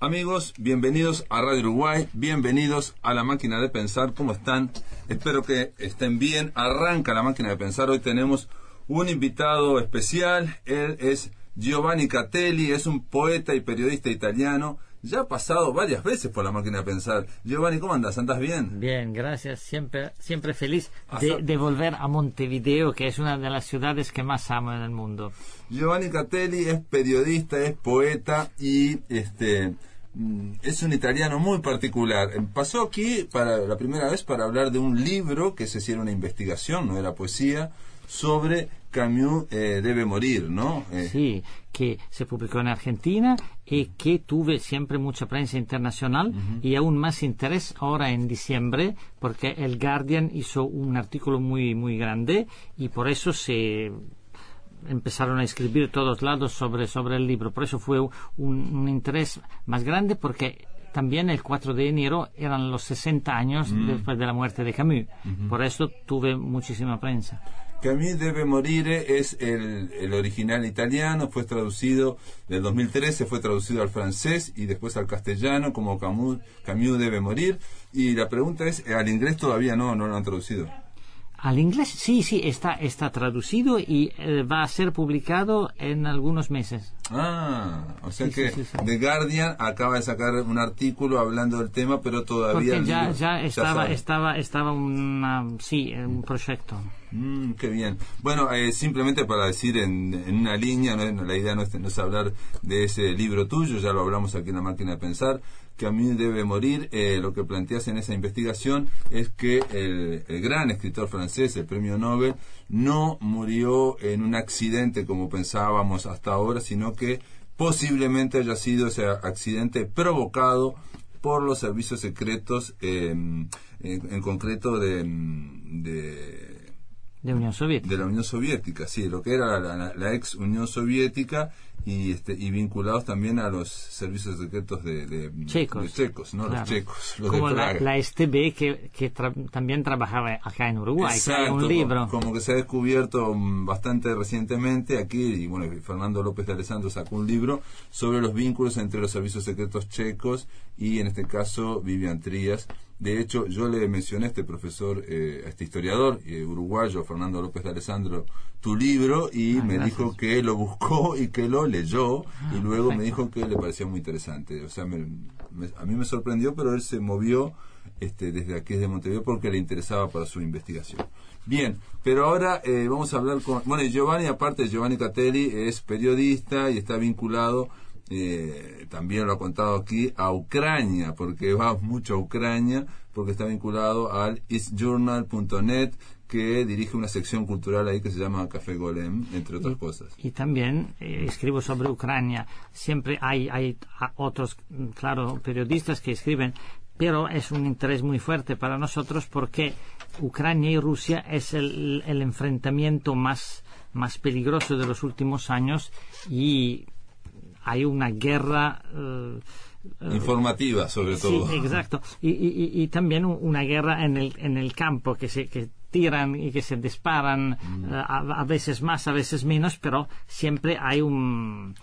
Amigos, bienvenidos a Radio Uruguay, bienvenidos a la máquina de pensar. ¿Cómo están? Espero que estén bien. Arranca la máquina de pensar. Hoy tenemos un invitado especial. Él es Giovanni Catelli, es un poeta y periodista italiano. Ya ha pasado varias veces por la máquina de pensar. Giovanni, ¿cómo andas? ¿Andas bien? Bien, gracias. Siempre, siempre feliz Hasta- de, de volver a Montevideo, que es una de las ciudades que más amo en el mundo. Giovanni Catelli es periodista, es poeta y este es un italiano muy particular. Eh, Pasó aquí para la primera vez para hablar de un libro que se hiciera una investigación, no era poesía, sobre Camus eh, debe morir, ¿no? Eh, Sí, que se publicó en Argentina y que tuve siempre mucha prensa internacional y aún más interés ahora en diciembre porque el Guardian hizo un artículo muy muy grande y por eso se empezaron a escribir todos lados sobre, sobre el libro. Por eso fue un, un interés más grande porque también el 4 de enero eran los 60 años después de la muerte de Camus. Por eso tuve muchísima prensa. Camus debe morir es el, el original italiano, fue traducido del 2013, fue traducido al francés y después al castellano como Camus, Camus debe morir. Y la pregunta es, al inglés todavía no, no lo han traducido. Al inglés, sí, sí, está, está traducido y eh, va a ser publicado en algunos meses. Ah, o sea Sí, que sí, sí, sí. The Guardian acaba de sacar un artículo hablando del tema, pero todavía Porque ya, libro- ya estaba, estaba, estaba una, sí, un proyecto. Mm, qué bien. Bueno, eh, simplemente para decir en, en una línea, no la idea no es, no es hablar de ese libro tuyo, ya lo hablamos aquí en la máquina de pensar, que a mí debe morir. Eh, lo que planteas en esa investigación es que el, gran escritor francés, el premio Nobel, no murió en un accidente como pensábamos hasta ahora, sino que posiblemente haya sido ese accidente provocado por los servicios secretos, eh, en, concreto de De Unión Soviética. de la Unión Soviética, sí, lo que era la, la- la ex Unión Soviética y este y vinculados también a los servicios secretos de, de- Checos. de checos, no Claro. los checos, los Como de la, la STB que, que tra- también trabajaba acá en Uruguay, que Exacto, un libro. como que se ha descubierto mm, bastante recientemente aquí, y bueno, Fernando López de Alessandro sacó un libro sobre los vínculos entre los servicios secretos checos y en este caso Vivian Trías. De hecho, yo le mencioné a este profesor, eh, a este historiador eh, uruguayo, Fernando López de Alessandro, tu libro y Ah, me gracias. dijo que lo buscó y que lo leyó y luego me dijo que le parecía muy interesante. O sea, me- me- a mí me sorprendió, pero él se movió este, desde aquí, desde Montevideo, porque le interesaba para su investigación. Bien, pero ahora eh, vamos a hablar con... Bueno, Giovanni, aparte, Giovanni Catelli es periodista y está vinculado, eh, también lo ha contado aquí, a Ucrania, porque va mucho a Ucrania, porque está vinculado al eastjournal.net, que dirige una sección cultural ahí que se llama Café Golem, entre otras cosas. Y también eh, escribo sobre Ucrania. Siempre hay, hay otros, mm, claro, periodistas que escriben, pero es un interés muy fuerte para nosotros porque Ucrania y Rusia es el, el enfrentamiento más, más peligroso de los últimos años y hay una guerra. eh, eh, Informativa, sobre todo. Sí, exacto. Y, y- y- también una guerra en el, en el campo, que se que tiran y que se disparan, Mm. eh, a, a veces más, a veces menos, pero siempre hay un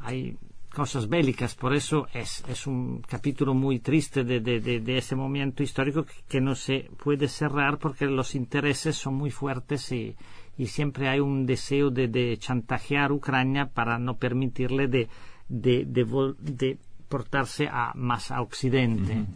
hay cosas bélicas. Por eso es, es un capítulo muy triste de, de, de, de ese momento histórico que, que no se puede cerrar porque los intereses son muy fuertes y, y siempre hay un deseo de, de chantajear a Ucrania para no permitirle de, de, de, portarse a más a Occidente.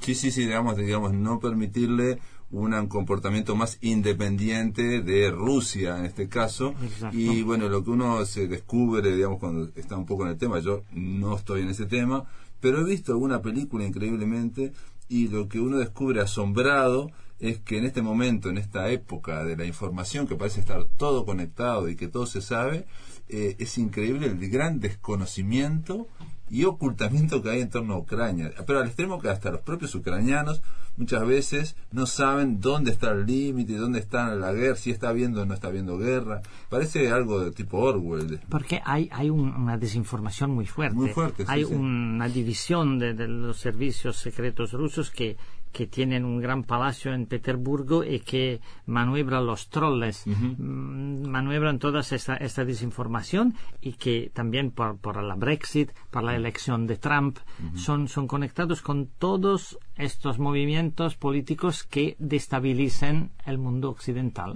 Sí, sí, sí, digamos, digamos, no permitirle un comportamiento más independiente de Rusia en este caso. Exacto. Y bueno, lo que uno se descubre, digamos, cuando está un poco en el tema, yo no estoy en ese tema, pero he visto alguna película increíblemente y lo que uno descubre asombrado es que en este momento, en esta época de la información, que parece estar todo conectado y que todo se sabe, eh, es increíble el gran desconocimiento y ocultamiento que hay en torno a Ucrania. Pero al extremo que hasta los propios ucranianos muchas veces no saben dónde está el límite, dónde está la guerra, si está habiendo o no está habiendo guerra. Parece algo de tipo Orwell. Porque hay, hay una desinformación muy fuerte. Muy fuerte, hay una división de, de los servicios secretos rusos que que tienen un gran palacio en Petersburgo y que maniobran los trolles, mm, maniobran toda esta, esta, desinformación y que también por, por, la Brexit, por la elección de Trump, son, son conectados con todos estos movimientos políticos que destabilicen el mundo occidental.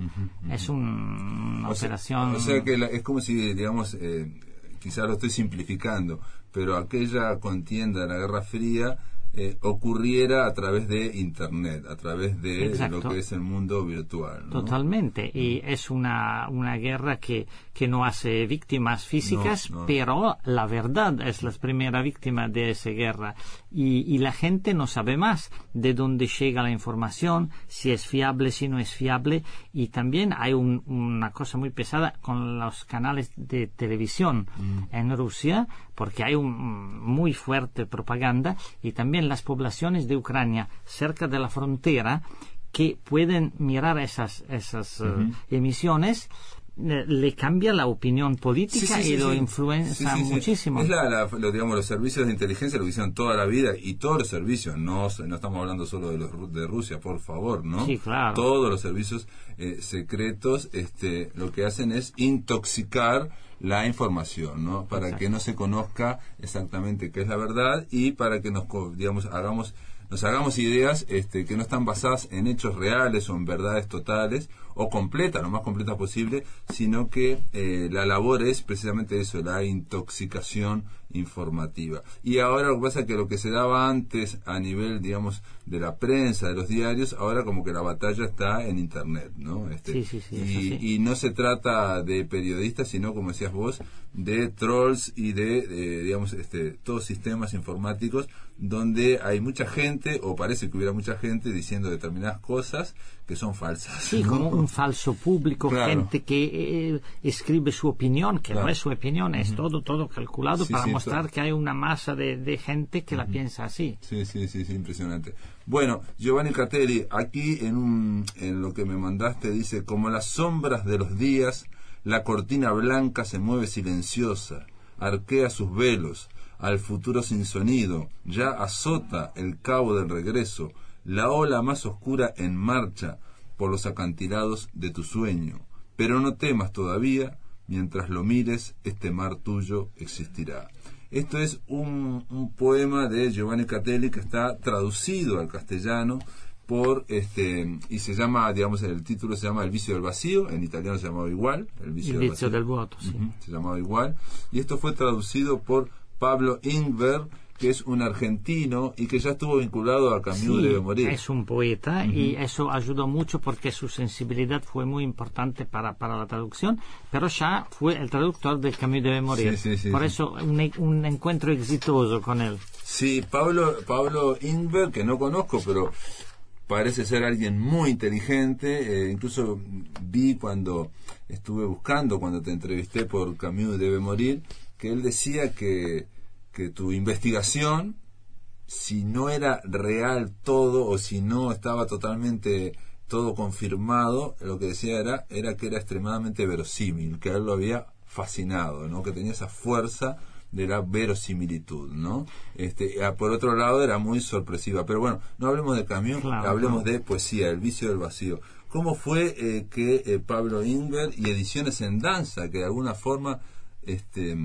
Es una operación... o sea que es como si, digamos, eh, quizás lo estoy simplificando, pero aquella contienda de la Guerra Fría eh, ocurriera a través de Internet, a través de lo que es el mundo virtual. Totalmente. Y es una, una guerra que, que no hace víctimas físicas, pero la verdad es la primera víctima de esa guerra. Y, y, la gente no sabe más de dónde llega la información, si es fiable, si no es fiable. Y también hay una cosa muy pesada con los canales de televisión mm. en Rusia, porque hay un, muy fuerte propaganda y también las poblaciones de Ucrania cerca de la frontera que pueden mirar esas, esas eh, emisiones le cambia la opinión política y lo influencia muchísimo. Es la, digamos, los servicios de inteligencia lo hicieron toda la vida y todos los servicios, no, no estamos hablando solo de, los, de Rusia, por favor, ¿no? Sí, claro. Todos los servicios eh, secretos este, lo que hacen es intoxicar la información, ¿no? Para que no se conozca exactamente qué es la verdad y para que nos, digamos, hagamos nos hagamos ideas este, que no están basadas en hechos reales o en verdades totales o completas, lo más completa posible, sino que eh, la labor es precisamente eso, la intoxicación informativa. Y ahora lo que pasa es que lo que se daba antes a nivel, digamos, de la prensa, de los diarios, ahora como que la batalla está en Internet, ¿no? Este, y, y, no se trata de periodistas, sino, como decías vos, de trolls y de, digamos, este, todos sistemas informáticos donde hay mucha gente, o parece que hubiera mucha gente, diciendo determinadas cosas que son falsas. Sí, como un falso público, gente que eh, escribe su opinión, que no es su opinión, es todo, todo calculado para mostrar que hay una masa de, gente que la piensa así. Sí, sí, sí, sí, impresionante. Bueno, Giovanni Catelli, aquí en, un, en lo que me mandaste dice, como las sombras de los días, la cortina blanca se mueve silenciosa, arquea sus velos, al futuro sin sonido, ya azota el cabo del regreso, la ola más oscura en marcha por los acantilados de tu sueño. Pero no temas todavía, mientras lo mires, este mar tuyo existirá. Esto es un, poema de Giovanni Catelli que está traducido al castellano por este y se llama digamos el título se llama el vicio del vacío en italiano se llamaba igual el vicio, del, voto se llamaba igual y esto fue traducido por Pablo Ingber que es un argentino y que ya estuvo vinculado a Camus de Morir. Es un poeta y eso ayudó mucho porque su sensibilidad fue muy importante para, para la traducción, pero ya fue el traductor de Camus debe morir. Por eso un, un, encuentro exitoso con él. Sí, Pablo, Pablo Ingber, que no conozco, pero parece ser alguien muy inteligente. Eh, incluso vi cuando estuve buscando, cuando te entrevisté por Camus debe morir, que él decía que que tu investigación, si no era real todo o si no estaba totalmente todo confirmado, lo que decía era, era que era extremadamente verosímil, que a él lo había fascinado, ¿no? que tenía esa fuerza de la verosimilitud, ¿no? Este, por otro lado era muy sorpresiva, pero bueno, no hablemos de camión, hablemos de poesía, el vicio del vacío. ¿Cómo fue eh, que eh, Pablo Ingber y Ediciones en Danza, que de alguna forma este,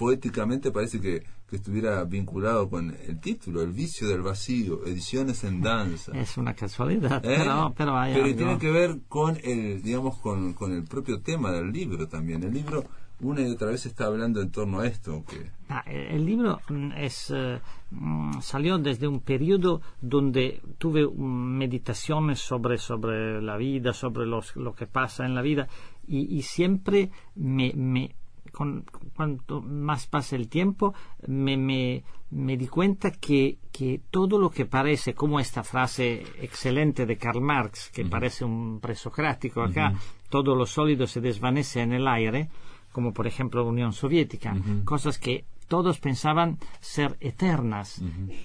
poéticamente parece que, estuviera vinculado con el título, El vicio del vacío, ediciones en danza. Es una casualidad, ¿Eh? pero, pero, pero tiene que ver con el, digamos, con, con, el propio tema del libro también. El libro una y otra vez está hablando en torno a esto. Que... Ah, el libro mm, es, eh, mm, salió desde un periodo donde tuve meditaciones sobre, sobre la vida, sobre los, lo que pasa en la vida y, y siempre me, me con, cuanto más pasa el tiempo, me, me, me di cuenta que, que, todo lo que parece, como esta frase excelente de Karl Marx, que parece un presocrático acá, todo lo sólido se desvanece en el aire, como por ejemplo la Unión Soviética, cosas que todos pensaban ser eternas.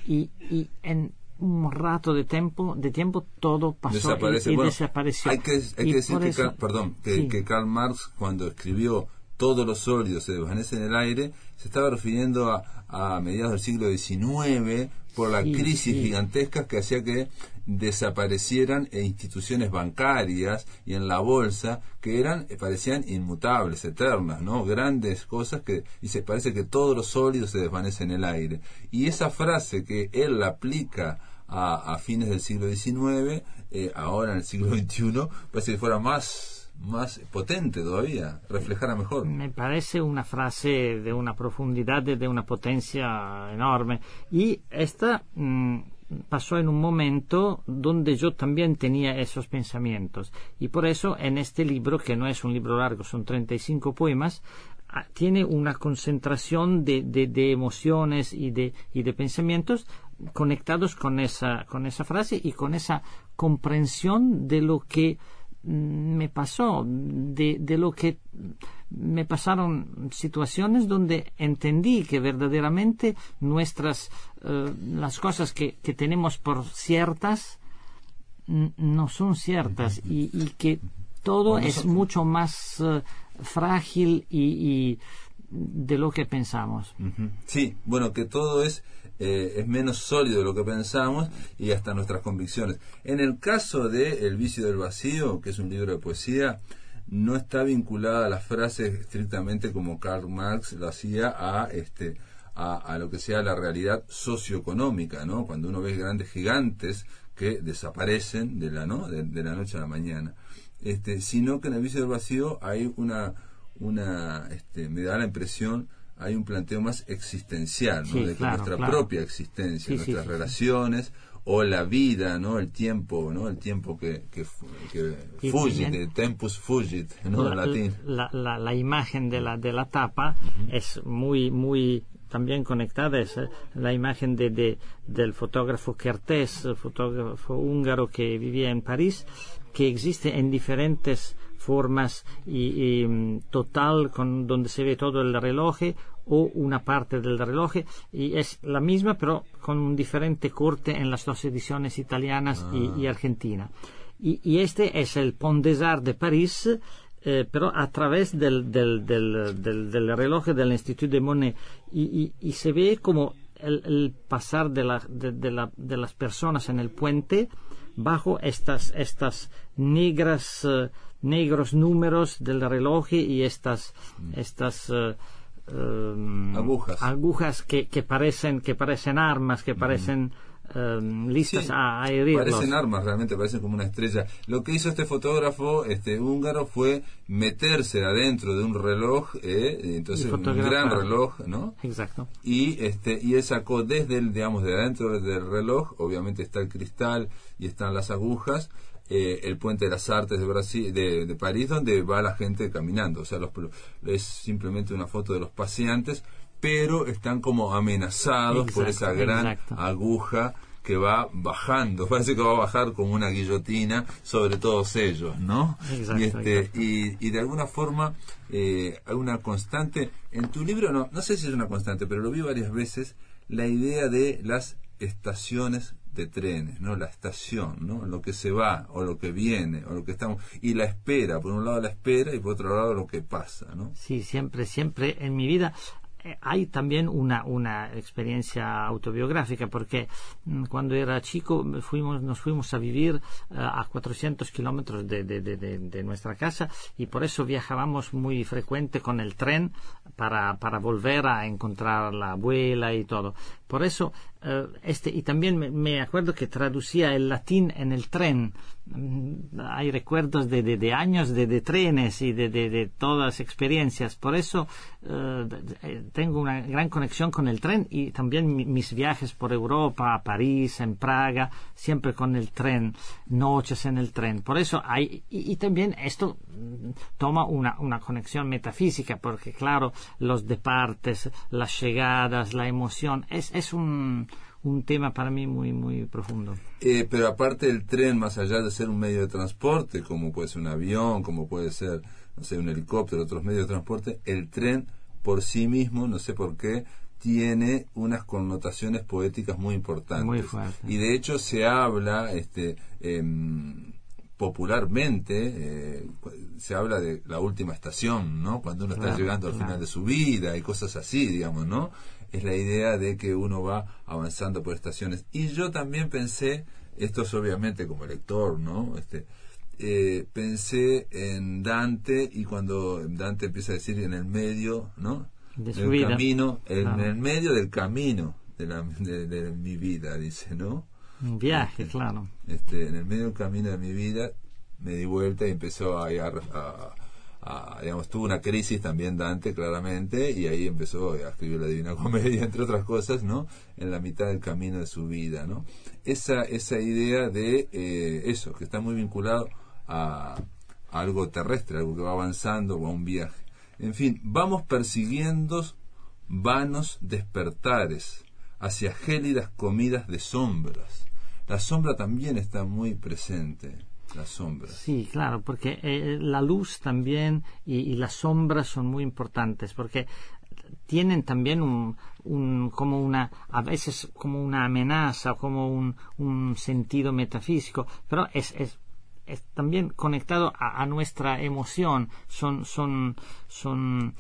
Y, y en un rato de tiempo, de tiempo todo pasó y, desapareció. Hay que, hay que decir que, perdón, que, que Karl Marx cuando escribió todos los sólidos se desvanecen en el aire, se estaba refiriendo a, a mediados del siglo XIX por la crisis gigantesca que hacía que desaparecieran instituciones bancarias y en la bolsa que eran eh, parecían inmutables, eternas, ¿no? Grandes cosas que y se parece que todos los sólidos se desvanecen en el aire. Y esa frase que él aplica a, fines del siglo XIX, eh, ahora en el siglo XXI, parece que fuera más más potente todavía, reflejara mejor. Me parece una frase de una profundidad, de una potencia enorme. Y esta mm, pasó en un momento donde yo también tenía esos pensamientos. Y por eso en este libro, que no es un libro largo, son 35 poemas, ah, tiene una concentración de, de, emociones y de, y de pensamientos conectados con esa, con esa frase y con esa comprensión de lo que me pasó, de, de, lo que me pasaron situaciones donde entendí que verdaderamente nuestras, eh, las cosas que, que, tenemos por ciertas no son ciertas y, y que todo es mucho más eh, frágil y, y, de lo que pensamos. Sí, bueno, que todo es eh, es menos sólido de lo que pensamos y hasta nuestras convicciones. En el caso de El vicio del vacío, que es un libro de poesía, no está vinculada a las frases estrictamente como Karl Marx lo hacía a este a, lo que sea la realidad socioeconómica, ¿no? Cuando uno ve grandes gigantes que desaparecen de la, ¿no? de, la noche a la mañana. Este, sino que en el vicio del vacío hay una, una este, me da la impresión hay un planteo más existencial, ¿no? de nuestra propia existencia, nuestras relaciones o la vida, ¿no? El tiempo, ¿no? El tiempo que, que, fugit, tempus fugit, ¿no? La, latín. La, la, imagen de la, de la tapa es muy, muy también conectada, es eh, la imagen de, de, del fotógrafo Kertész, fotógrafo húngaro que vivía en París, que existe en diferentes formas y, mm, total con donde se ve todo el reloj o una parte del reloj y es la misma pero con un diferente corte en las dos ediciones italianas y, ah. argentina. Y, este es el Pont des Arts de París eh, pero a través del, del, del, del, reloj del Institut de Monet. Y, se ve como el, pasar de, la, de, la, de, las personas en el puente bajo estas, estas negras eh, negros números del reloj y estas, mm. estas em, agujas, agujas que, que, parecen, que parecen armas, que parecen em, listas a, herirlos. Parecen armas, realmente parecen como una estrella. Lo que hizo este fotógrafo este húngaro fue meterse adentro de un reloj, eh, entonces un gran reloj, ¿no? Exacto. Y este y él sacó desde el, digamos, de adentro del reloj, obviamente está el cristal y están las agujas, eh, el puente de las artes de Brasil de, París donde va la gente caminando o sea los, es simplemente una foto de los paseantes pero están como amenazados por esa gran aguja que va bajando, parece que va a bajar como una guillotina sobre todos ellos, ¿no? y, este, y, de alguna forma eh, hay una constante, en tu libro no, no sé si es una constante, pero lo vi varias veces, la idea de las estaciones de trenes, ¿no? La estación, ¿no? Lo que se va o lo que viene o lo que estamos y la espera, por un lado la espera y por otro lado lo que pasa, ¿no? Sí, siempre siempre en mi vida hay también una, una experiencia autobiográfica porque mm, cuando era chico nos fuimos a vivir eh, a 400 kilómetros de, de, de, nuestra casa y por eso viajábamos muy frecuente con el tren para, para volver a encontrar la abuela y todo. Por eso este, y también me, acuerdo que traducía el latín en el tren. Mm, Hay recuerdos de, de, años de, de trenes y de, todas experiencias. Por eso eh, eh, tengo una gran conexión con el tren y también mi- mis viajes por Europa, a París, en Praga, siempre con el tren, noches en el tren. Por eso hay, y, y también esto mm, toma una, una conexión metafísica, porque claro, los departes, las llegadas, la emoción, es, es un, un tema para mí muy, muy profundo. Eh, pero aparte del tren, más allá de ser un medio de transporte, como puede ser un avión, como puede ser, no sé, un helicóptero, otros medios de transporte, el tren por sí mismo, no sé por qué, tiene unas connotaciones poéticas muy importantes. Muy. Y de hecho se habla, este, em, popularmente, eh, se habla de la última estación, ¿no? Cuando uno está Claro, llegando al claro. final de su vida y cosas así, digamos, ¿no? Es la idea de que uno va avanzando por estaciones. Y yo también pensé, esto es obviamente como lector, ¿no? Este, eh, pensé en Dante y cuando Dante empieza a decir en el medio, ¿no? De su Del vida. camino, en Claro. el medio del camino de, la- de- de mi vida, dice, ¿no? Un viaje, claro. este, en el medio del camino de mi vida me di vuelta y empezó a, a- a- digamos, tuvo una crisis también Dante claramente y ahí empezó a escribir la Divina Comedia, entre otras cosas, ¿no? En la mitad del camino de su vida, ¿no? Esa, esa idea de eh, eso, que está muy vinculado a, a algo terrestre, algo que va avanzando o a un viaje. En fin, vamos persiguiendo vanos despertares hacia gélidas comidas de sombras. La sombra también está muy presente, Sí, claro, porque eh, la luz también y, y las sombras son muy importantes, porque tienen también un, como una a veces como una amenaza como un, sentido metafísico pero es, es, es también conectado a, nuestra emoción. Son son son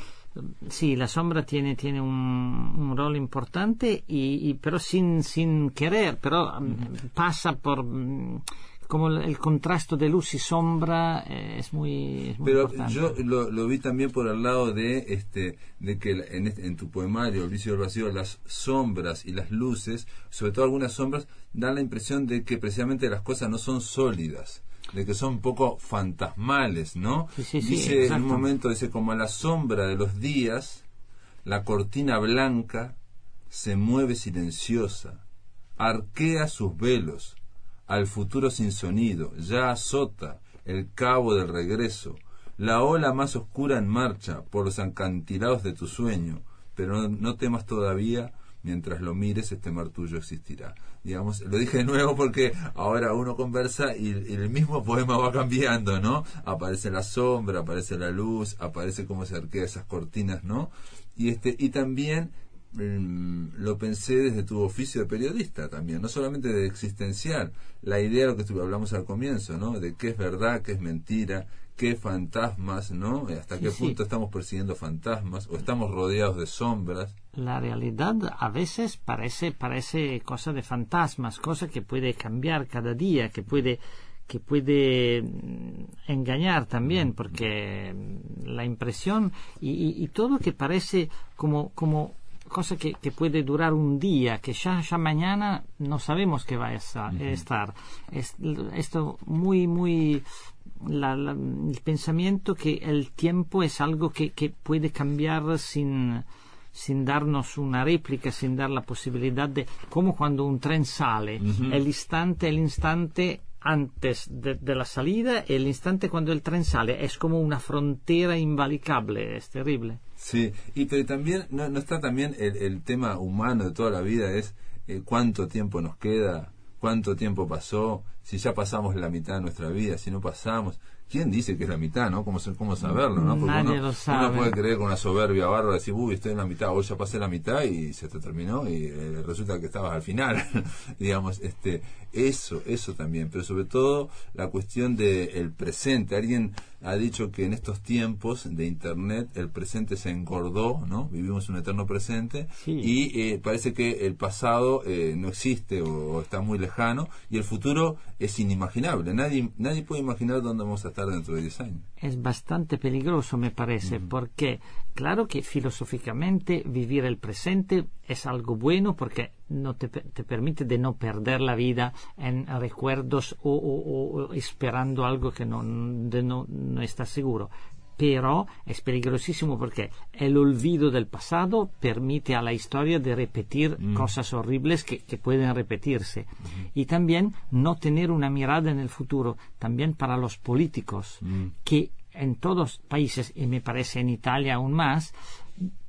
sí la sombra tiene tiene un, rol importante y- pero sin sin querer pero mm, pasa por mm, como el, contraste de luz y sombra eh, es muy, es muy Pero importante. yo lo, lo vi también por el lado de este de que en, este- en tu poemario El vicio del vacío las sombras y las luces, sobre todo algunas sombras, dan la impresión de que precisamente las cosas no son sólidas, de que son un poco fantasmales, ¿no? Sí, sí, sí, dice en un momento dice como a la sombra de los días la cortina blanca se mueve silenciosa, arquea sus velos, al futuro sin sonido, ya azota el cabo del regreso, la ola más oscura en marcha por los acantilados de tu sueño, pero no, no temas todavía, mientras lo mires este mar tuyo existirá. Digamos, lo dije de nuevo porque ahora uno conversa y, y el mismo poema va cambiando, ¿no? Aparece la sombra, aparece la luz, aparece cómo se arquea esas cortinas, ¿no? Y este, y también mm, lo pensé desde tu oficio de periodista también, no solamente de existencial, la idea de lo que hablamos al comienzo, ¿no? De qué es verdad, qué es mentira, qué fantasmas, ¿no? Hasta Sí, qué sí. punto estamos persiguiendo fantasmas o estamos rodeados de sombras. la realidad a veces parece, parece cosa de fantasmas, cosa que puede cambiar cada día, que puede, que puede mm, engañar también, porque mm, la impresión y, y- y todo que parece como, como cosa que, que puede durar un día, que ya, ya mañana no sabemos qué va a estar. Es, esto muy, muy la- la- el pensamiento que el tiempo es algo que, que puede cambiar sin, sin darnos una réplica, sin dar la posibilidad de, como cuando un tren sale, el instante, el instante antes de, de la salida el instante cuando el tren sale, es como una frontera invalicable, es terrible. Sí, y pero también no, no está también el, el tema humano de toda la vida es eh, cuánto tiempo nos queda, cuánto tiempo pasó, si ya pasamos la mitad de nuestra vida, si no pasamos. ¿Quién dice que es la mitad, no? ¿Cómo, cómo saberlo, no? Porque Nadie uno, lo sabe. uno puede creer con una soberbia bárbara, decir, uy, estoy en la mitad, hoy ya pasé la mitad y se te terminó y eh, resulta que estabas al final. Digamos, este, eso, eso también, pero sobre todo la cuestión del presente. Alguien ha dicho que en estos tiempos de Internet el presente se engordó, ¿no? Vivimos un eterno presente Sí. y eh, parece que el pasado eh, no existe o, o está muy lejano y el futuro es inimaginable. Nadie, nadie puede imaginar dónde vamos a estar dentro de 10 años. es bastante peligroso, me parece, porque claro que filosóficamente vivir el presente es algo bueno porque no te, te, permite de no perder la vida en recuerdos o, o, o esperando algo que no, de no, no estás seguro pero es peligrosísimo porque el olvido del pasado permite a la historia de repetir mm. cosas horribles que, que, pueden repetirse. Mm. Y también no tener una mirada en el futuro, también para los políticos, mm. que en todos países, y me parece en Italia aún más,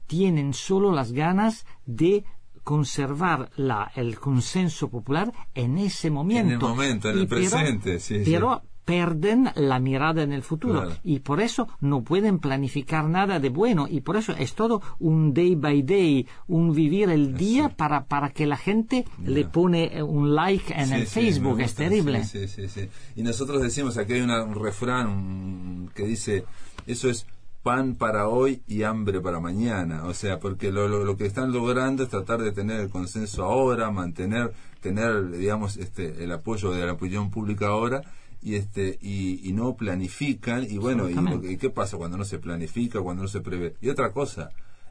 tienen solo las ganas de conservar la, el consenso popular en ese momento. En el momento, en el presente, sí, pero pierden la mirada en el futuro. Y por eso no pueden planificar nada de bueno. Y por eso es todo un day by day, un vivir el día para, para que la gente le pone un like en el Facebook, es terrible. Sí, sí, sí, Y nosotros decimos, aquí hay un refrán que dice, eso es pan para hoy y hambre para mañana. O sea, porque lo, lo, que están logrando es tratar de tener el consenso ahora, mantener, tener, digamos, este, el apoyo de la opinión pública ahora y este y, no planifican y bueno y, qué pasa cuando no se planifica cuando no se prevé y otra cosa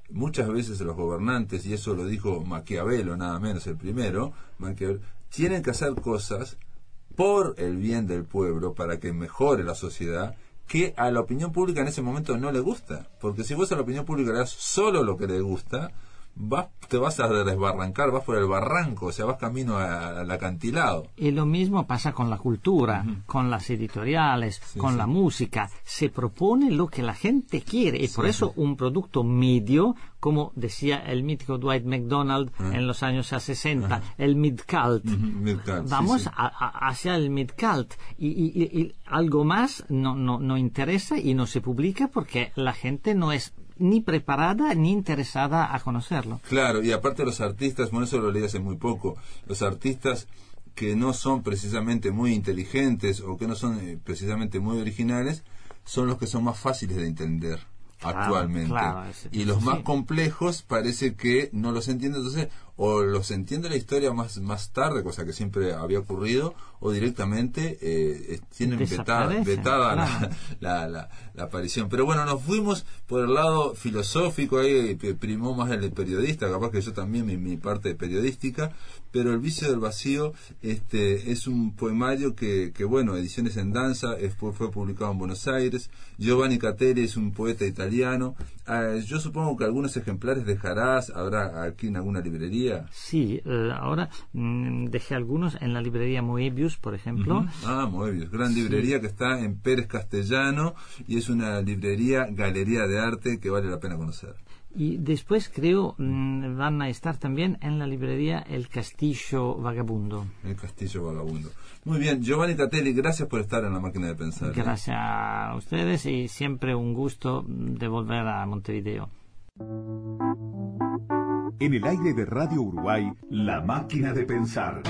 muchas veces los gobernantes y eso lo dijo Maquiavelo nada menos el primero tienen que hacer cosas por el bien del pueblo para que mejore la sociedad que a la opinión pública en ese momento no le gusta. Porque si vos a la opinión pública le das solo lo que le gusta vas, te vas a desbarrancar, vas por el barranco, o sea, vas camino al acantilado. Y lo mismo pasa con la cultura, con las editoriales, con la música. Se propone lo que la gente quiere y por eso un producto medio, como decía el mítico Dwight McDonald ah. en los años 60, el mid-cult. Vamos hacia el mid-cult y, y, algo más no, no, no interesa y no se publica porque la gente no es ni preparada ni interesada a conocerlo. Claro, y aparte los artistas, bueno, eso lo leí hace muy poco, los artistas que no son precisamente muy inteligentes o que no son eh, precisamente muy originales, son los que son más fáciles de entender actualmente. y los más complejos parece que no los entiende, entonces o los entiende la historia más, más tarde, cosa que siempre había ocurrido, o directamente eh, tienen vetada, vetada la, la, la, aparición. Pero bueno, nos fuimos por el lado filosófico, ahí primó más el periodista, capaz que yo también mi, mi parte periodística, pero El vicio del vacío este, es un poemario que, que bueno, Ediciones en Danza, fue, fue publicado en Buenos Aires, Giovanni Catelli es un poeta italiano, ah, yo supongo que algunos ejemplares dejarás, habrá aquí en alguna librería. Sí, eh, ahora mm, dejé algunos en la librería Moebius, por ejemplo. Ah, Moebius, gran librería que está en Pérez Castellano y es una librería, galería de arte que vale la pena conocer. Y después creo mm, van a estar también en la librería El Castillo Vagabundo. El Castillo Vagabundo. Muy bien, Giovanni Catelli, gracias por estar en la máquina de pensar. ¿eh? Gracias a ustedes y siempre un gusto de volver a Montevideo. En el aire de Radio Uruguay, la máquina de pensar.